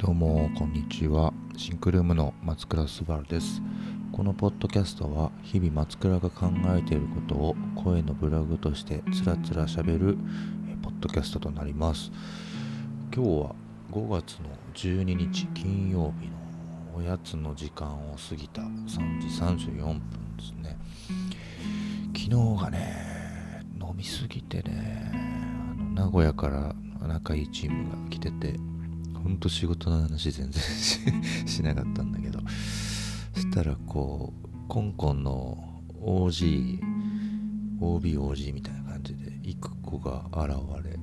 どうもこんにちは。シンクルームの松倉すばるです。このポッドキャストは日々松倉が考えていることを声のブログとしてつらつらしゃべるポッドキャストとなります。今日は5月の12日金曜日のおやつの時間を過ぎた3時34分ですね。昨日がね飲みすぎてねあの名古屋から仲いいチームが来ててほんと仕事の話全然しなかったんだけど。そしたらこうコンコンの OG OBOG みたいな感じで行く子が現れ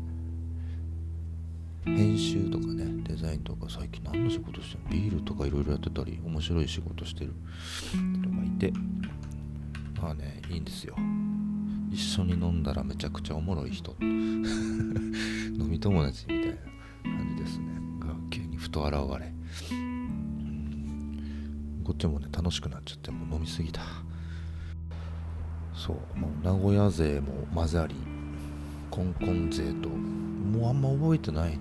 編集とかねデザインとか最近何の仕事してるビールとかいろいろやってたり面白い仕事してる。人がいて。まあねいいんですよ。一緒に飲んだらめちゃくちゃおもろい人。飲み友達みたいな感じですねと現れこっちもね楽しくなっちゃってもう飲みすぎた。そうもう名古屋勢も混ざりコンコン勢ともうあんま覚えてない。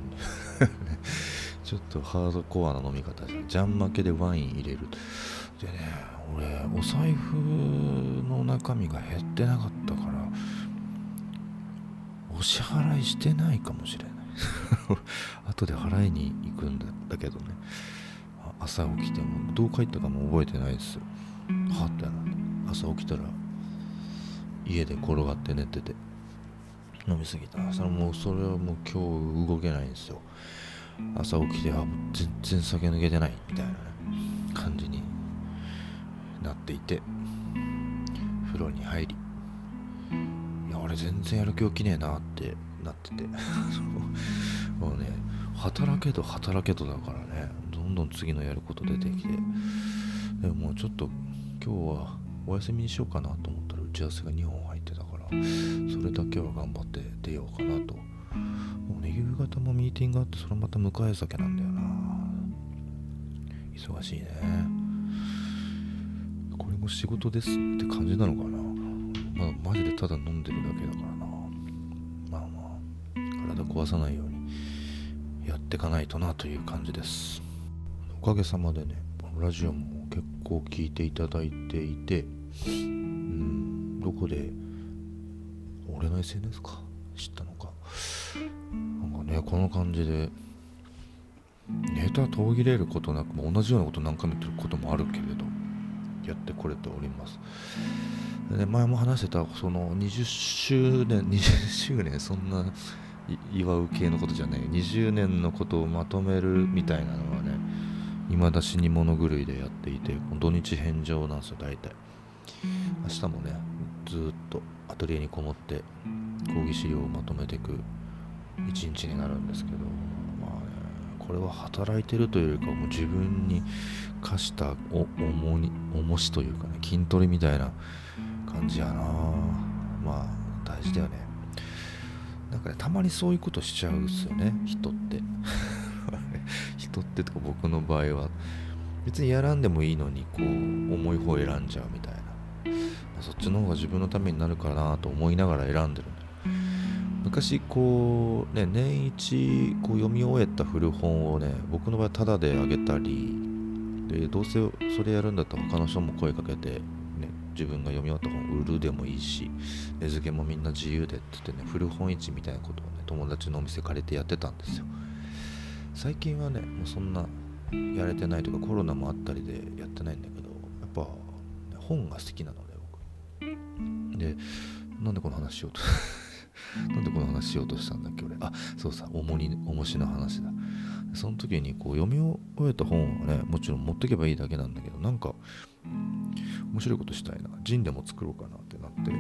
ちょっとハードコアな飲み方じゃん。負けでワイン入れる。でね俺お財布の中身が減ってなかったからお支払いしてないかもしれない 後で払いに行くんだけどね。朝起きてもどう帰ったかも覚えてないですよ。はってな朝起きたら家で転がって寝てて飲みすぎた。それもうそれはもう今日動けないんですよ。朝起きてあ全然酒抜けてないみたいな、ね、感じになっていて風呂に入り。いや俺全然やる気起きねえなってなってて。もうね働けど働けどだからねどんどん次のやること出てきて。でもちょっと今日はお休みにしようかなと思ったら打ち合わせが2本入ってたからそれだけは頑張って出ようかなと。もうね夕方もミーティングがあってそれまた迎え酒なんだよな。忙しいね。これも仕事ですって感じなのかな。まあマジでただ飲んでるだけだから。体壊さないようにやっていかないとなという感じです。おかげさまでねラジオも結構聞いていただいていてうんどこで俺の SNS か？知ったのか？なんかねこの感じでネタ途切れることなく同じようなこと何回も言ってることもあるけれどやってこれております。で、ね、前も話してたその20周年20周年そんな祝う系のことじゃない20年のことをまとめるみたいなのはね未だ死に物狂いでやっていて土日返上なんですよ大体。明日もねずっとアトリエにこもって講義資料をまとめていく一日になるんですけどまあねこれは働いてるというよりかもう自分に課した重に重しというかね筋トレみたいな感じやな。まあ大事だよね。なんかねたまにそういうことしちゃうんですよね人って。人ってとか僕の場合は。別にやらんでもいいのにこう重い方選んじゃうみたいな、まあ、そっちの方が自分のためになるかなと思いながら選んでる昔こうね年一こう読み終えた古本をね僕の場合タダであげたりでどうせそれやるんだったら他の人も声かけて、ね、自分が読み終わった本売るでもいいし値付けもみんな自由でって言ってね古本市みたいなことをね友達のお店借りてやってたんですよ。最近はねもうそんなやれてないとかコロナもあったりでやってないんだけどやっぱ、ね、本が好きなので僕。でなんでこの話しようと なんでこの話しようとしたんだっけ俺。あそうさ重に重しの話だ。その時にこう読み終えた本はねもちろん持っていけばいいだけなんだけどなんか面白いことしたいな。ジンでも作ろうかなってなって。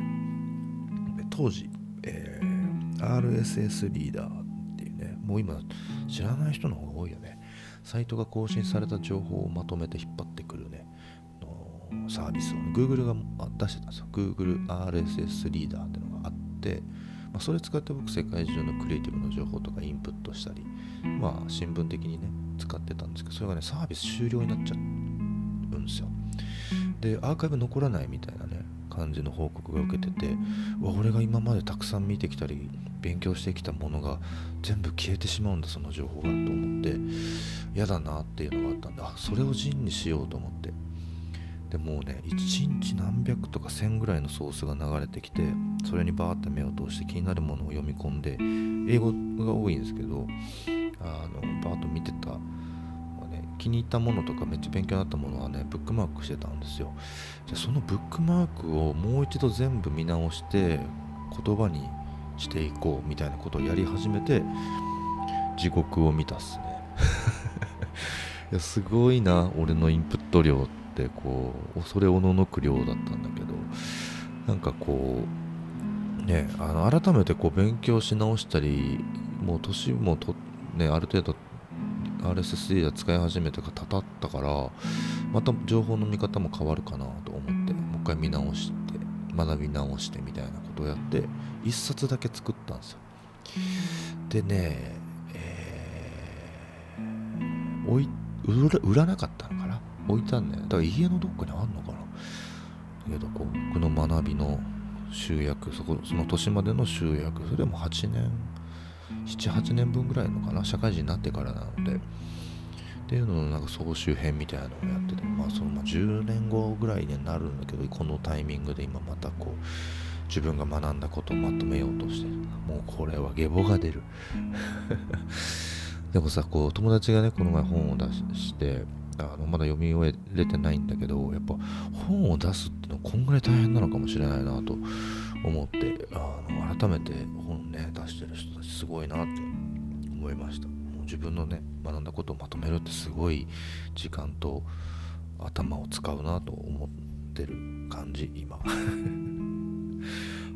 当時、えー、RSS リーダーっていうねもう今知らない人の方が多いよね。サイトが更新された情報をまとめて引っ張ってくるねのサービスを、ね、Google が出してたんですよ。Google RSS リーダーっていうのがあってまあ、それ使って僕世界中のクリエイティブの情報とかインプットしたり、まあ新聞的にね、使ってたんですけど、それがね、サービス終了になっちゃうんですよ。で、アーカイブ残らないみたいなね、感じの報告が受けててわ俺が今までたくさん見てきたり勉強してきたものが全部消えてしまうんだその情報がと思って嫌だなっていうのがあったんであそれを陣にしようと思ってでもうね1日何百とか1000ぐらいのソースが流れてきてそれにバーって目を通して気になるものを読み込んで英語が多いんですけどあのバーッと見てた、ね、気に入ったものとかめっちゃ勉強になったものはねブックマークしてたんですよ。じゃそのブックマークをもう一度全部見直して言葉にしていこうみたいなことをやり始めて地獄を見たっすね。いやすごいな俺のインプット量ってこう恐れおののく量だったんだけどなんかこうねあの改めてこう勉強し直したりもう年もとねある程度 RSSD が使い始めてかたたったからまた情報の見方も変わるかなと思ってもう一回見直して学び直してみたいなことをやって1冊だけ作ったんですよ。でね、えー、置い売らなかったのかな？置いたんだよだから家のどっかにあんのかな？だけどこう僕の学びの集約そこその年までの集約それでも8年78年分ぐらいのかな社会人になってからなので。っていうののなんか総集編みたいなのをやっててまあそのまあ10年後ぐらいになるんだけどこのタイミングで今またこう自分が学んだことをまとめようとしてもうこれは下ボが出る。でもさこう友達がねこの前本を出してあのまだ読み終えれてないんだけどやっぱ本を出すっていうのはこんぐらい大変なのかもしれないなと思ってあの改めて本ね出してる人たちすごいなって思いました。もう自分のね学んだことをまとめるってすごい時間と頭を使うなと思ってる感じ今。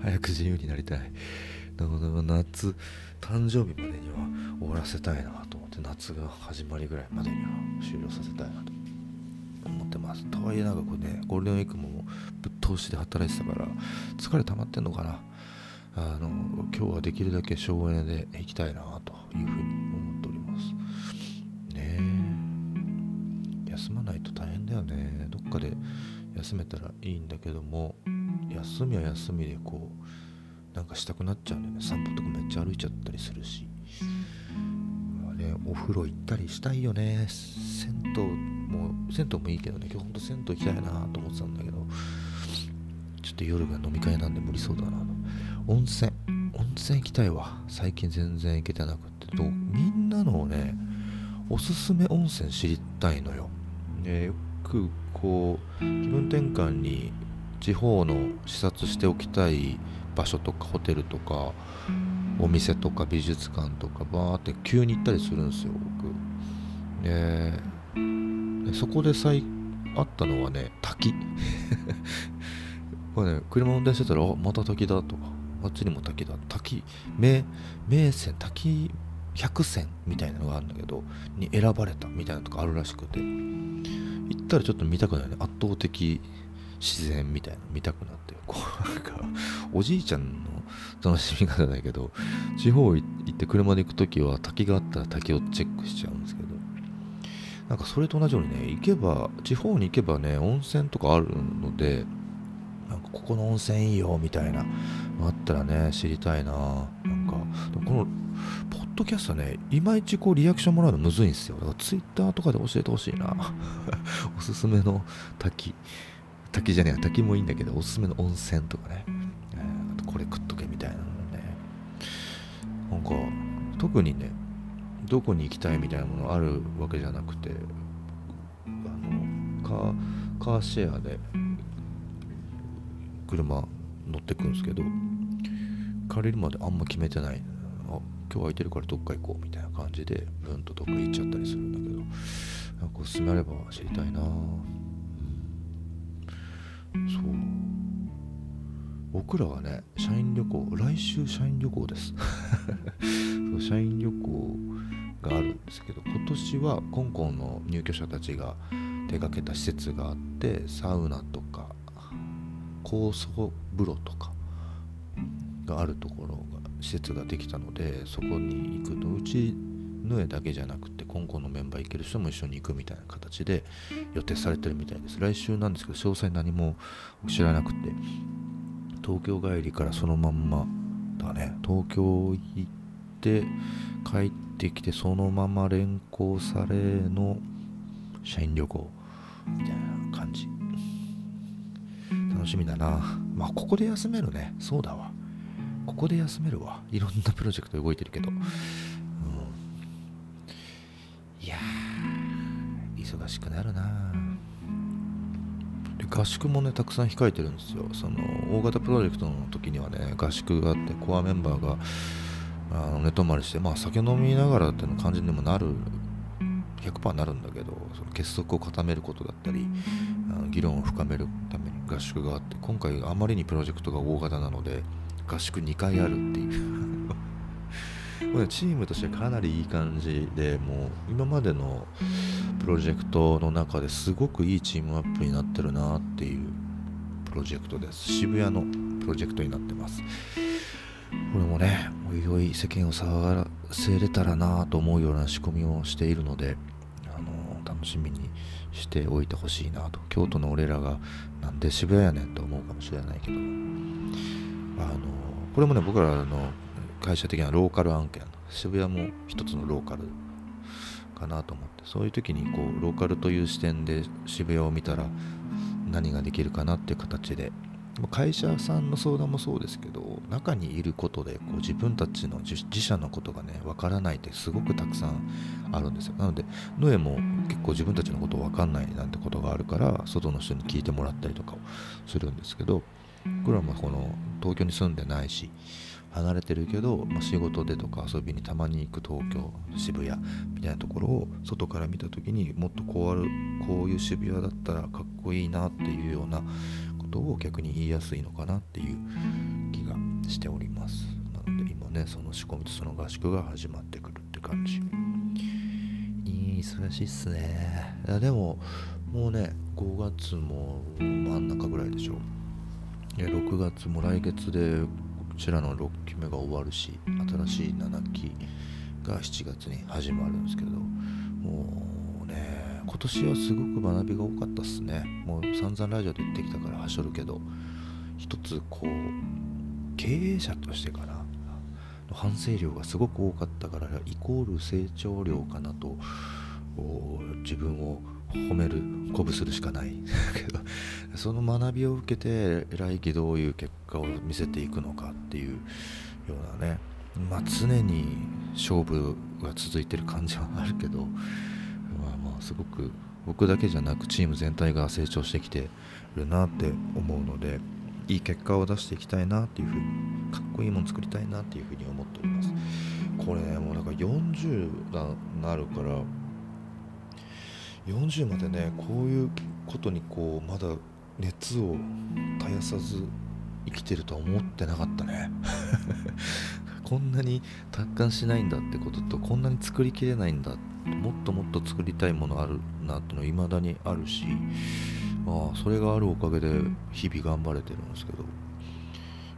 早く自由になりたい。だから夏誕生日までには終わらせたいなと思って夏が始まりぐらいまでには終了させたいなと思ってます。とはいえなんかこうねゴールデンウィークもぶっ通しで働いてたから疲れ溜まってんのかな。あの今日はできるだけ省エネで行きたいなというふうに思っております。ねえ。休まないと大変だよね。どっかで休めたらいいんだけども休みは休みでこうなんかしたくなっちゃうんだよね。散歩とかめっちゃ歩いちゃったりするし、まあね、お風呂行ったりしたいよね。銭湯も銭湯もいいけどね。今日ほんと銭湯行きたいなと思ってたんだけどちょっと夜が飲み会なんで無理そうだな。温泉温泉行きたいわ。最近全然行けてなくて。どみんなのねおすすめ温泉知りたいのよ、ね、よくこう気分転換に地方の視察しておきたい場所とかホテルとかお店とか美術館とかバーって急に行ったりするんですよ僕。でそこで最あったのはね滝。これね車運転してたらあまた滝だとかあっちにも滝だ滝名名泉滝百選みたいなのがあるんだけどに選ばれたみたいなとこあるらしくて行ったらちょっと見たくないね。圧倒的自然みたいな見たくなって。こうなんかおじいちゃんの楽しみ方だけど地方行って車で行く時は滝があったら滝をチェックしちゃうんですけどなんかそれと同じようにね行けば地方に行けばね温泉とかあるのでなんかここの温泉いいよみたいなのあったらね知りたいななんか。このポッドキャストねいまいちこうリアクションもらうのむずいんですよ。だからツイッターとかで教えてほしいな。おすすめの滝。滝じゃねえ滝もいいんだけどおすすめの温泉とかね、えー、あとこれ食っとけみたいなのね。なんか特にねどこに行きたいみたいなものあるわけじゃなくてあのカーシェアで車乗ってくんですけど借りるまであんま決めてない。あ今日空いてるからどっか行こうみたいな感じでブンとどっか行っちゃったりするんだけどなんかおすすめあれば知りたいな。そう。僕らはね社員旅行来週社員旅行です。そう社員旅行があるんですけど今年は香港の入居者たちが手がけた施設があってサウナとか高層風呂とかがあるところが施設ができたのでそこに行くとうちヌエだけじゃなくて今後のメンバー行ける人も一緒に行くみたいな形で予定されてるみたいです。来週なんですけど詳細何も知らなくて東京帰りからそのまんまだね。東京行って帰ってきてそのまま連行されの社員旅行みたいな感じ。楽しみだな。まあここで休めるね。そうだわ。ここで休めるわ。いろんなプロジェクト動いてるけど、うん、いや忙しくなるな。で合宿もねたくさん控えてるんですよ。その大型プロジェクトの時にはね合宿があってコアメンバーがあの寝泊まりしてまあ酒飲みながらっていうの感じにもなる100%なるんだけどその結束を固めることだったりあの議論を深めるために合宿があって今回あまりにプロジェクトが大型なので合宿2回あるっていう。チームとしてかなりいい感じでもう今までのプロジェクトの中ですごくいいチームアップになってるなっていうプロジェクトです。渋谷のプロジェクトになってます。これもねおいおい世間を騒がせれたらなと思うような仕込みをしているのであの楽しみにしておいてほしいなと。京都の俺らがなんで渋谷やねんと思うかもしれないけど。あのこれもね僕らの会社的なローカル案件渋谷も一つのローカルかなと思って。そういう時にこうローカルという視点で渋谷を見たら何ができるかなっていう形で会社さんの相談もそうですけど中にいることでこう自分たちの自社のことがねわからないってすごくたくさんあるんですよ。なのでノエも結構自分たちのことわかんないなんてことがあるから外の人に聞いてもらったりとかをするんですけど僕らもこの東京に住んでないし離れてるけど、まあ、仕事でとか遊びにたまに行く東京渋谷みたいなところを外から見た時にもっとこうあるこういう渋谷だったらかっこいいなっていうようなことを逆に言いやすいのかなっていう気がしております。なので今ねその仕込みとその合宿が始まってくるって感じ。いい忙しいっすね。いやでももうね5月も真ん中ぐらいでしょ。いや6月も来月でこちらの6期目が終わるし新しい7期が7月に始まるんですけどもう年はすごく学びが多かったっすね。もう散々ラジオで言ってきたからはしょるけど。一つこう経営者としてかな。反省量がすごく多かったからイコール成長量かなと。自分を褒める鼓舞するしかない。け どその学びを受けて来期どういう結果を見せていくのかっていうようなね。まあ常に勝負が続いてる感じはあるけど。すごく僕だけじゃなくチーム全体が成長してきてるなって思うのでいい結果を出していきたいなっていうふうにかっこいいもの作りたいなっていうふうに思っております。これねもうだから40なるから40までねこういうことにこうまだ熱を絶やさず生きてるとは思ってなかったね。こんなに達観しないんだってこととこんなに作りきれないんだもっともっと作りたいものあるなっていうのはいまだにあるし、まあ、それがあるおかげで日々頑張れてるんですけど。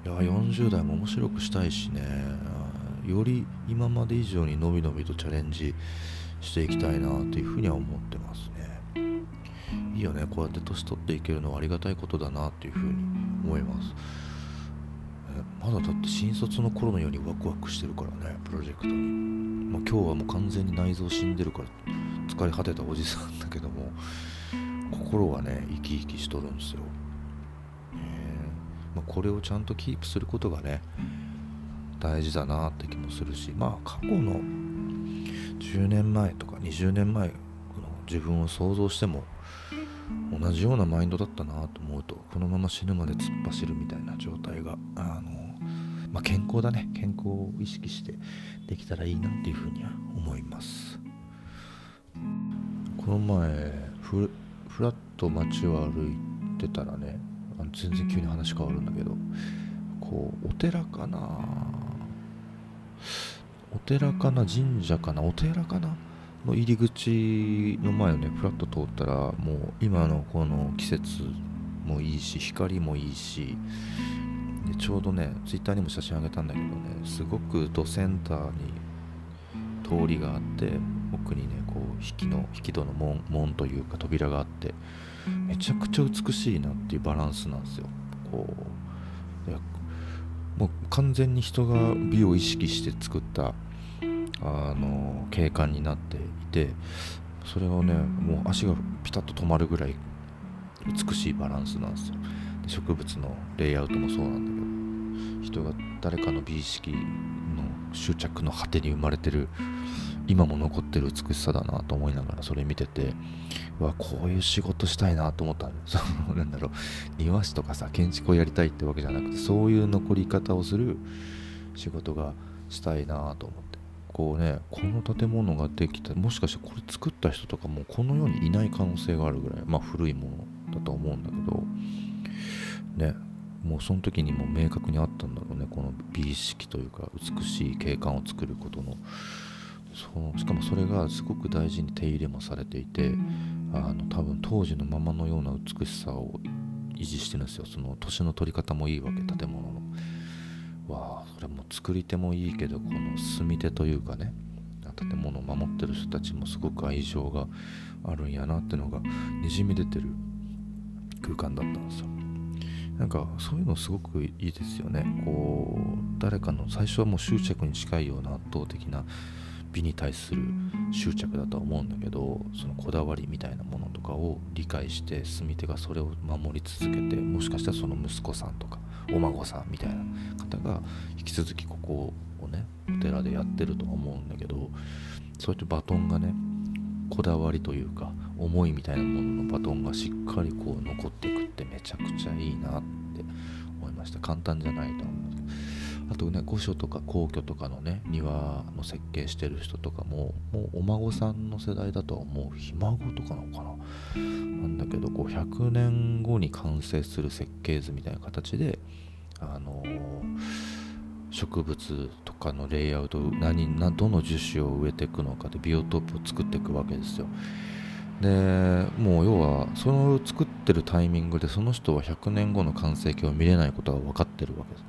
いや40代も面白くしたいしね。より今まで以上にのびのびとチャレンジしていきたいなというふうには思ってますね。いいよね。こうやって年取っていけるのはありがたいことだなっていうふうに思います。まだだって新卒の頃のようにワクワクしてるからねプロジェクトに、まあ、今日はもう完全に内臓死んでるから疲れ果てたおじさんだけども心はね生き生きしとるんですよ、え。ー、まあ、これをちゃんとキープすることがね大事だなって気もするしまあ過去の10年前とか20年前の自分を想像しても同じようなマインドだったなと思うとこのまま死ぬまで突っ走るみたいな状態があの、まあ、健康だね。健康を意識してできたらいいなっていうふうには思います。この前フラッと街を歩いてたらねあの全然急に話変わるんだけどこうお寺かなお寺かな神社かなお寺かなの入り口の前をねフラッと通ったらもう今のこの季節もいいし光もいいしでちょうどねツイッターにも写真あげたんだけどねすごくドセンターに通りがあって奥にねこう引きの引き戸の門門というか扉があってめちゃくちゃ美しいなっていうバランスなんですよ。こうもう完全に人が美を意識して作ったあの景観になっていてそれをねもう足がピタッと止まるぐらい美しいバランスなんですよ。植物のレイアウトもそうなんだけど人が誰かの美意識の執着の果てに生まれてる今も残ってる美しさだなと思いながらそれ見ててうわこういう仕事したいなと思ったんです なんだろう。庭師とかさ建築をやりたいってわけじゃなくてそういう残り方をする仕事がしたいなと思って。こうねこの建物ができたもしかしてこれ作った人とかもこの世にいない可能性があるぐらいまあ古いものだと思うんだけどねもうその時にも明確にあったんだろうねこの美意識というか美しい景観を作ることの。そうしかもそれがすごく大事に手入れもされていてあの多分当時のままのような美しさを維持してるんですよ。その年の取り方もいいわけ建物のわあそれも作り手もいいけどこの住み手というかね建物を守ってる人たちもすごく愛情があるんやなってのがにじみ出てる空間だったんですよ。なんかそういうのすごくいいですよね。こう誰かの最初はもう執着に近いような圧倒的な美に対する執着だとは思うんだけどそのこだわりみたいなものとかを理解して住み手がそれを守り続けてもしかしたらその息子さんとかお孫さんみたいな方が引き続きここをねお寺でやってるとは思うんだけどそうやってバトンがねこだわりというか思いみたいなもののバトンがしっかりこう残ってくってめちゃくちゃいいなって思いました簡単じゃないとあとね御所とか皇居とかのね庭の設計してる人とかももうお孫さんの世代だとは思うひ孫とかなのかな。なんだけどこう100年後に完成する設計図みたいな形であのー、植物とかのレイアウト何どの樹種を植えていくのかでビオトープを作っていくわけですよ。でもう要はそれを作ってるタイミングでその人は100年後の完成形を見れないことが分かってるわけです。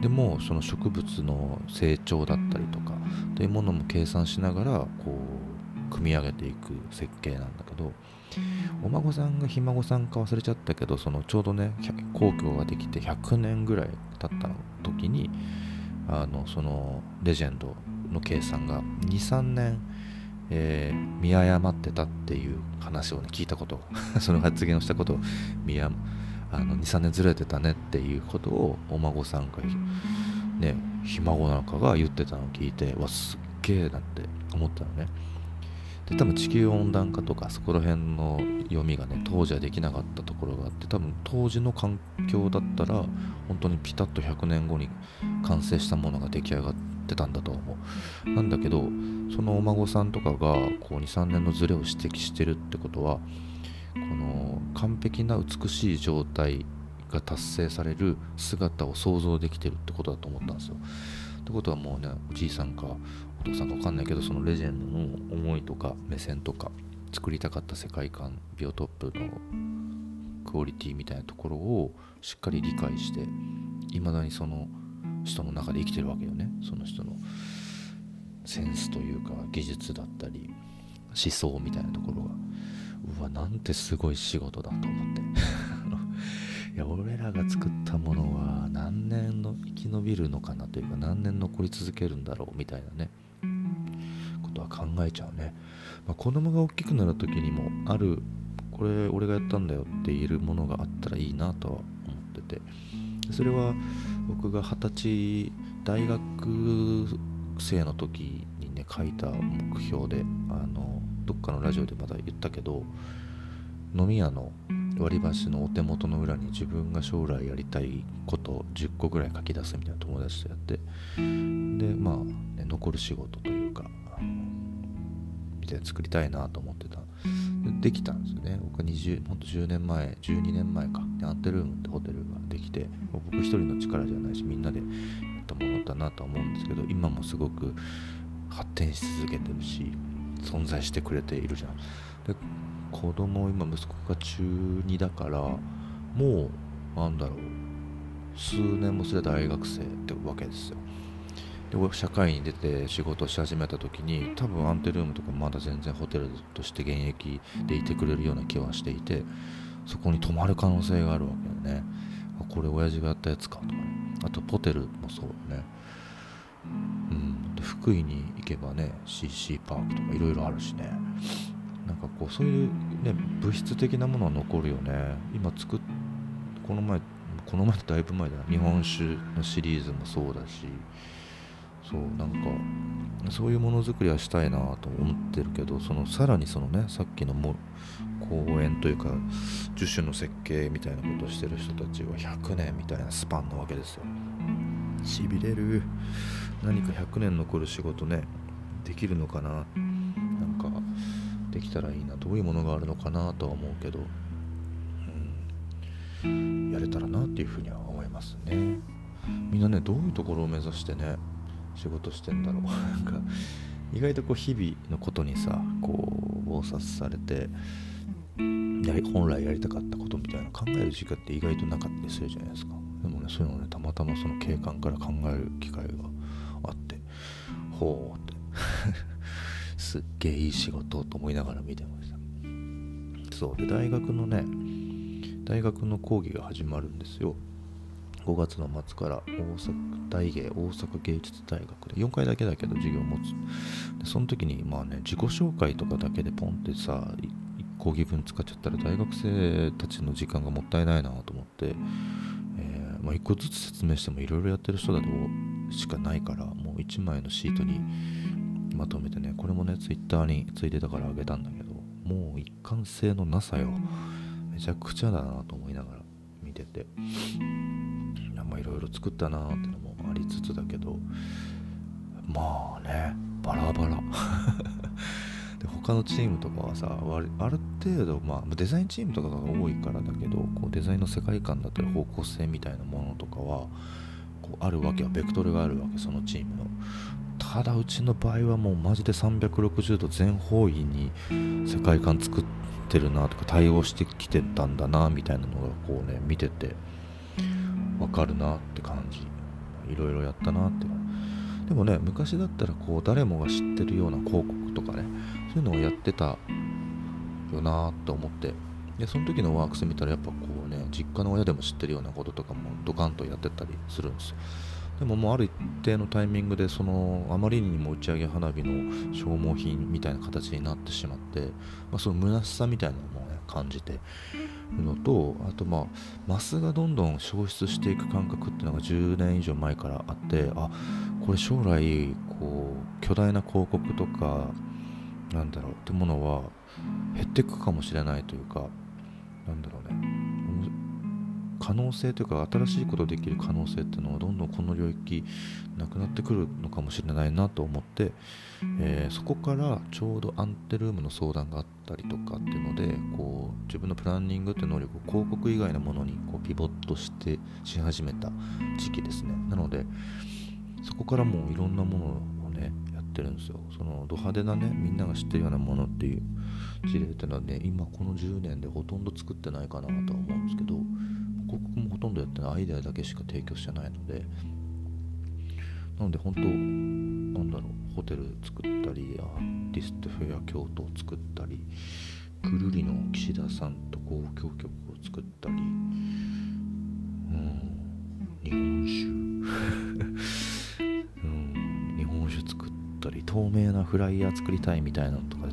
でもその植物の成長だったりとかというものも計算しながらこう組み上げていく設計なんだけどお孫さんがひ孫さんか忘れちゃったけどそのちょうどね皇居ができて100年ぐらい経った時にあのそのレジェンドの計算が23年、えー、見誤ってたっていう話をね聞いたこと その発言をしたことを見誤あの23年ずれてたねっていうことをお孫さんがねひ孫なんかが言ってたのを聞いてわすっげえなって思ったのね。で多分地球温暖化とかそこら辺の読みがね当時はできなかったところがあって多分当時の環境だったら本当にピタッと100年後に完成したものが出来上がってたんだと思う。なんだけどそのお孫さんとかがこう23年のズレを指摘してるってことはこの完璧な美しい状態が達成される姿を想像できてるってことだと思ったんですよ。ってことはもうねおじいさんかお父さんか分かんないけどそのレジェンドの思いとか目線とか作りたかった世界観ビオトップのクオリティみたいなところをしっかり理解していまだにその人の中で生きてるわけよね。その人のセンスというか技術だったり思想みたいなところがうわなんてすごい仕事だと思って。いや俺らが作ったものは何年の生き延びるのかなというか何年残り続けるんだろうみたいなね。ことは考えちゃうね、まあ、子供が大きくなる時にもあるこれ俺がやったんだよって言えるものがあったらいいなとは思ってて。それは僕が二十歳大学生の時にね書いた目標であのどっかのラジオでまだ言ったけど飲み屋の割り箸のお手元の裏に自分が将来やりたいこと10個ぐらい書き出すみたいな友達とやってでまあ、ね、残る仕事というかみたいな作りたいなと思ってた。できたんですよね。僕は20ほんと10年前12年前か。アンテルームってホテルができて僕一人の力じゃないしみんなでやったものだなとは思うんですけど今もすごく発展し続けてるし存在してくれているじゃん。で子供今息子が中2だからもうなんだろう。数年もすれ大学生ってわけですよ。で社会に出て仕事し始めた時に多分アンテルームとかまだ全然ホテルとして現役でいてくれるような気はしていてそこに泊まる可能性があるわけよね。これ親父がやったやつかとかね。あとポテルもそうよね。うん。で福井に行けばね CC パークとかいろいろあるしね。なんかこうそういうね物質的なものは残るよね。今作っこの前この前だいぶ前だな。日本酒のシリーズもそうだし。そうなんかそういうものづくりはしたいなと思ってるけどそのさらにそのねさっきのも公園というか樹種の設計みたいなことをしてる人たちは100年みたいなスパンなわけですよ。しびれる。何か100年残る仕事ねできるのかな？なんかできたらいいな。どういうものがあるのかなとは思うけど、うん、やれたらなっていうふうには思いますね。みんなねどういうところを目指してね仕事してんだろう。なんか意外とこう日々のことにさこう忙殺されて本来やりたかったことみたいな考える時間って意外となかったりするじゃないですか。でもねそういうのをねたまたまその景観から考える機会がほうって。すっげえいい仕事と思いながら見てました。そうで大学のね大学の講義が始まるんですよ。5月の末から大阪大芸大阪芸術大学で4回だけだけど授業を持つ。でその時にまあね自己紹介とかだけでポンってさ講義分使っちゃったら大学生たちの時間がもったいないなと思って、えー、まあ、1個ずつ説明してもいろいろやってる人だとしかないからもう1枚のシートにまとめてねこれもねツイッターについてたからあげたんだけどもう一貫性のなさよ。めちゃくちゃだなと思いながら見てて。いろいろ作ったなーってのもありつつだけどまあねバラバラ。で他のチームとかはさある程度、まあ、デザインチームとかが多いからだけどこうデザインの世界観だったり方向性みたいなものとかはこうあるわけはベクトルがあるわけそのチームの。ただうちの場合はもうマジで360度全方位に世界観作ってるなとか対応してきてたんだなみたいなのがこうね見ててわかるなって感じ。いろいろやったなって。でもね昔だったらこう誰もが知ってるような広告とかねそういうのをやってたよなって思って。でその時のワークス見たらやっぱこうね実家の親でも知ってるようなこととかもドカンとやってたりするんですよ。でももうある一定のタイミングでそのあまりにも打ち上げ花火の消耗品みたいな形になってしまって、まあ、その虚しさみたいなのもね感じてるのとあとまあマスがどんどん消失していく感覚っていうのが10年以上前からあってあこれ将来こう巨大な広告とかなんだろうってものは減っていくかもしれないというかなんだろうね。可能性というか新しいことできる可能性っていうのはどんどんこの領域なくなってくるのかもしれないなと思って、えー、そこからちょうどアンテルームの相談があったりとかっていうのでこう自分のプランニングっていう能力を広告以外のものにこうピボットしてし始めた時期ですね。なのでそこからもういろんなものをねやってるんですよ。そのド派手なねみんなが知ってるようなものっていう事例っていうのはね今この10年でほとんど作ってないかなとは思うんですけど広告もほとんどやってないアイデアだけしか提供してないのでなので本当なんだろうホテル作ったりアーティストフェア京都を作ったりくるりの岸田さんと交響曲を作ったりうん日本酒。うん日本酒作ったり透明なフライヤー作りたいみたいなのとかで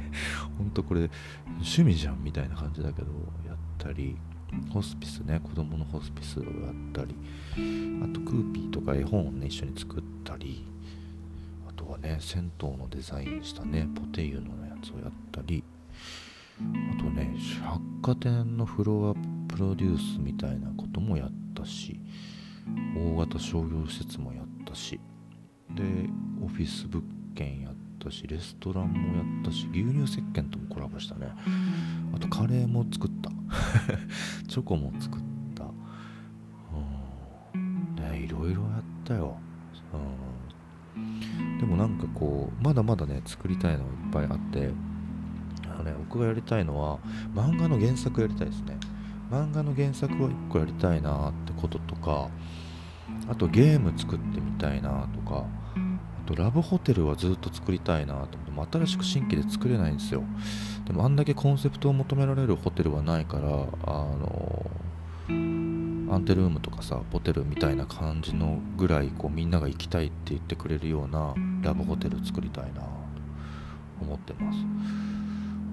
ねほんとこれ趣味じゃんみたいな感じだけどやったりホスピスね子供のホスピスをやったりあとクーピーとか絵本をね一緒に作ったりあとはね銭湯のデザインしたねポテユのやつをやったりあとね百貨店のフロアプロデュースみたいなこともやったし大型商業施設もやったしでオフィス物件やったしレストランもやったし牛乳石鹸ともコラボしたね。あとカレーも作った。チョコも作った。ね、いろいろやったよ。でもなんかこう、まだまだね、作りたいのいっぱいあって、あのね、僕がやりたいのは、漫画の原作やりたいですね。漫画の原作を1個やりたいなってこととか、あとゲーム作ってみたいなとかとラブホテルはずっと作りたいなと思って新しく新規で作れないんですよ。でもあんだけコンセプトを求められるホテルはないからあのアンテルームとかさホテルみたいな感じのぐらいこうみんなが行きたいって言ってくれるようなラブホテル作りたいなと思ってます。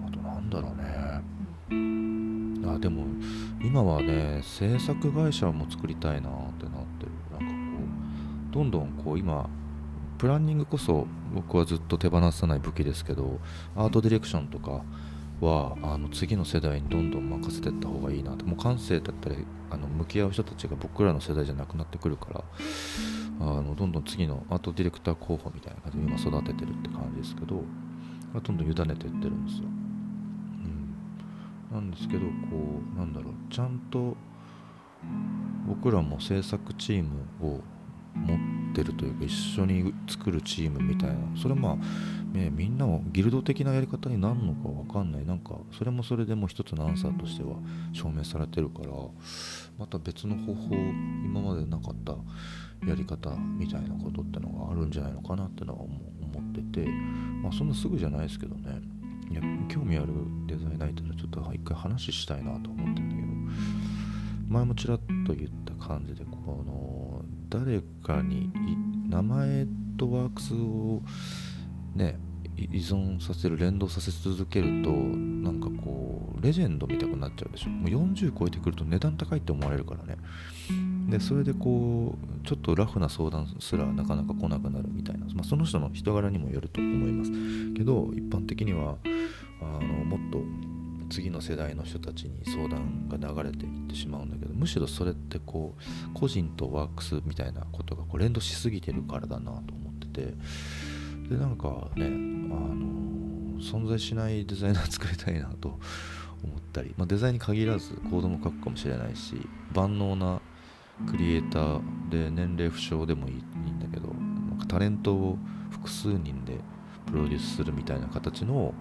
あとなんだろうね。あでも今はね制作会社も作りたいなってなってる。なんかこうどんどんこう今プランニングこそ僕はずっと手放さない武器ですけどアートディレクションとかはあの次の世代にどんどん任せていった方がいいなと。もう感性だったりあの向き合う人たちが僕らの世代じゃなくなってくるからあのどんどん次のアートディレクター候補みたいな感じで今育ててるって感じですけどどんどん委ねていってるんですよ、うん、なんですけどこうなんだろう。ちゃんと僕らも制作チームを持ってるというか一緒に作るチームみたいな。それまあ、ね、みんなもギルド的なやり方になるのか分かんない。なんかそれもそれでも一つのアンサーとしては証明されてるからまた別の方法今までなかったやり方みたいなことってのがあるんじゃないのかなってのは思ってて。まあそんなすぐじゃないですけどね。いや興味あるデザイナーいたらちょっと一回話したいなと思ってんだけど。前もちらっと言った感じでこの誰かに名前とワークスをね依存させる連動させ続けるとなんかこうレジェンドみたくなっちゃうでしょ。もう40超えてくると値段高いって思われるからね。でそれでこうちょっとラフな相談すらなかなか来なくなるみたいな、まあ、その人の人柄にもよると思います。けど一般的にはあのもっと次の世代の人たちに相談が流れていってしまうんだけどむしろそれってこう個人とワークスみたいなことがこう連動しすぎてるからだなと思ってて。でなんかねあの存在しないデザイナー作りたいなと思ったり、まあ、デザインに限らずコードも書くかもしれないし万能なクリエイターで年齢不詳でもいいんだけどなんかタレントを複数人でプロデュースするみたいな形の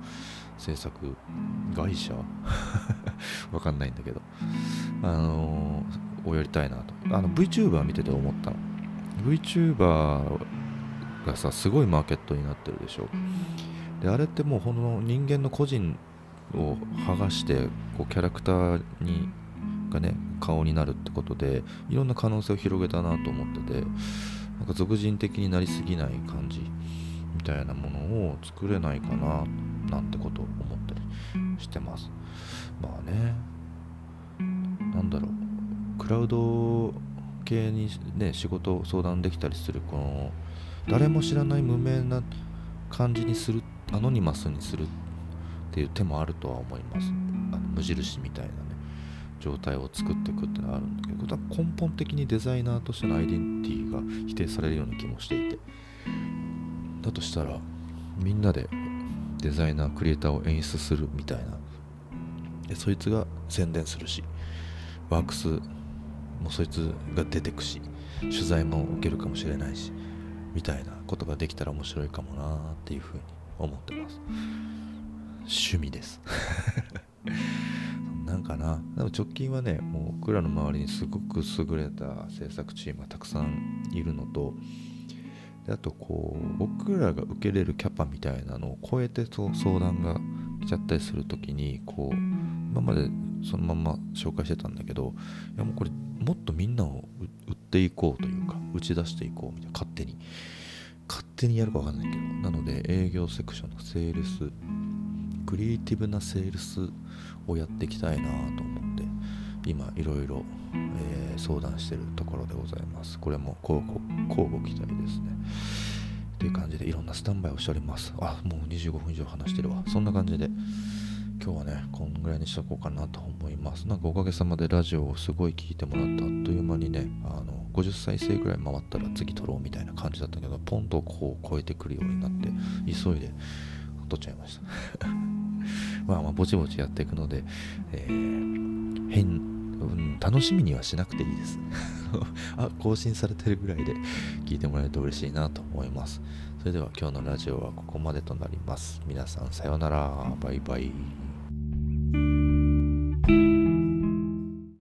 制作会社？わかんないんだけど。あのー、をやりたいなと。あの VTuber 見てて思ったの。VTuber がさすごいマーケットになってるでしょ。であれってもうほんの人間の個人を剥がしてこうキャラクターにがね顔になるってことでいろんな可能性を広げたなと思っててなんか俗人的になりすぎない感じみたいなものを作れないかななんてことを思ったりしてます。まあねなんだろう。クラウド系にね仕事相談できたりするこの誰も知らない無名な感じにするアノニマスにするっていう手もあるとは思います。あの無印みたいなね状態を作っていくってのはあるんだけど根本的にデザイナーとしてのアイデンティティが否定されるような気もしていて。だとしたらみんなでデザイナークリエイターを演出するみたいな。でそいつが宣伝するしワークスもそいつが出てくし取材も受けるかもしれないしみたいなことができたら面白いかもなっていうふうに思ってます。趣味です。なんかな。でも直近はねもう僕らの周りにすごく優れた制作チームがたくさんいるのとであとこう僕らが受けれるキャパみたいなのを超えて相談が来ちゃったりする時にこう今までそのまま紹介してたんだけどいやもうこれもっとみんなを売っていこうというか打ち出していこうみたいな勝手に。勝手にやるか分かんないけど。なので営業セクションのセールスクリエイティブなセールスをやっていきたいなと思って今いろいろえ、相談してるところでございます。これも交互交互期待ですね。という感じでいろんなスタンバイをしております。あ、もう25分以上話してるわ。そんな感じで今日はね、こんぐらいにしとこうかなと思います。なんかおかげさまでラジオをすごい聞いてもらってあっという間にね、あの50再生ぐらい回ったら次撮ろうみたいな感じだったけど、ポンとこう超えてくるようになって、急いで撮っちゃいました。まあまあぼちぼちやっていくので、えー、変、楽しみにはしなくていいです。あ更新されてるぐらいで聞いてもらえると嬉しいなと思います。それでは今日のラジオはここまでとなります。皆さんさようなら。バイバイ